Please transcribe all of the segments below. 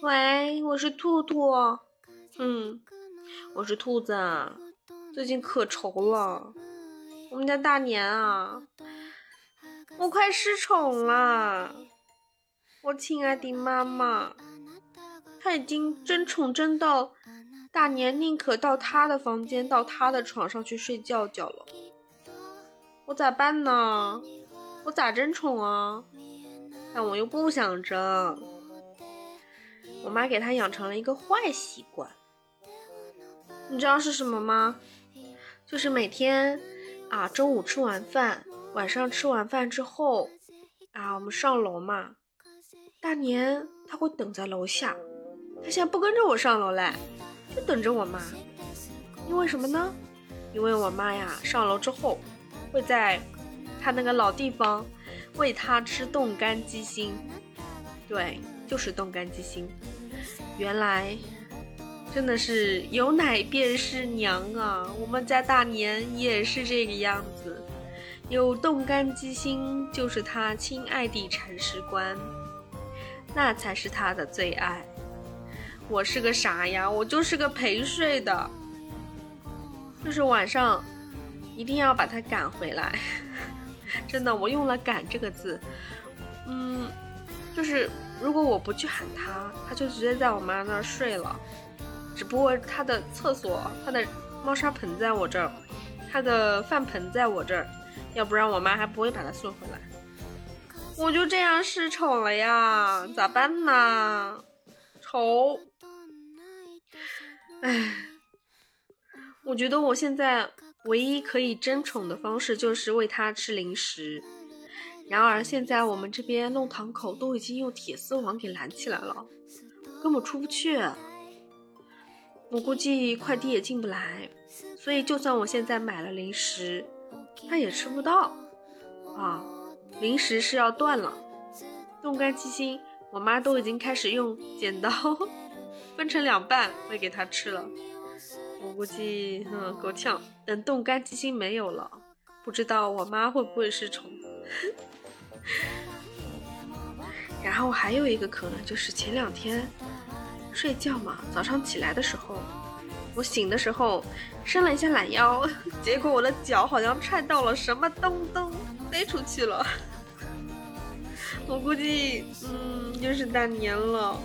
喂，我是兔兔。嗯，我是兔子。最近可愁了，我们家大年啊，我快失宠了。我亲爱的妈妈，他已经争宠争到大年宁可到他的房间，到他的床上去睡觉觉了。我咋办呢？我咋争宠啊？但我又不想争。我妈给他养成了一个坏习惯，你知道是什么吗？就是每天啊，中午吃完饭，晚上吃完饭之后啊，我们上楼嘛。大年他会等在楼下，他现在不跟着我上楼嘞，就等着我妈。因为什么呢？因为我妈呀，上楼之后会在他那个老地方喂他吃冻干鸡心，对，就是冻干鸡心。原来真的是有奶便是娘啊！我们家大年也是这个样子，有冻干鸡心就是他亲爱的铲屎官。那才是他的最爱。我是个啥呀？我就是个陪睡的，就是晚上一定要把他赶回来。真的，我用了“赶”这个字。嗯，是如果我不去喊他，他就直接在我妈那儿睡了。只不过他的厕所、他的猫砂盆在我这儿，他的饭盆在我这儿，要不然我妈还不会把他送回来。我就这样失宠了呀，咋办呢？愁，唉，我觉得我现在唯一可以争宠的方式就是喂它吃零食。然而现在我们这边弄堂口都已经用铁丝网给拦起来了，根本出不去。我估计快递也进不来，所以就算我现在买了零食，它也吃不到啊。零食是要断了，冻干鸡心，我妈都已经开始用剪刀分成两半喂给他吃了。我估计，嗯，够呛。等冻干鸡心没有了，不知道我妈会不会失宠。然后还有一个可能就是前两天睡觉嘛，早上起来的时候，我醒的时候伸了一下懒腰，结果我的脚好像踹到了什么东东。飞出去了，我估计，嗯，又是大年了，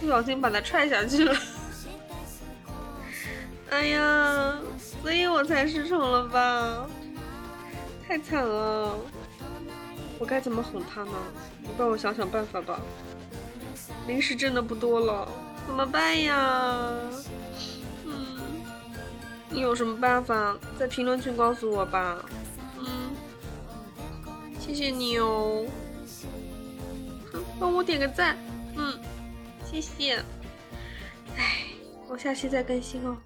不小心把他踹下去了。哎呀，所以我才失宠了吧？太惨了，我该怎么哄他呢？你帮我想想办法吧。零食真的不多了，怎么办呀？嗯，你有什么办法，在评论区告诉我吧。嗯谢谢你哦，帮我点个赞，嗯，谢谢。哎，我下期再更新哦，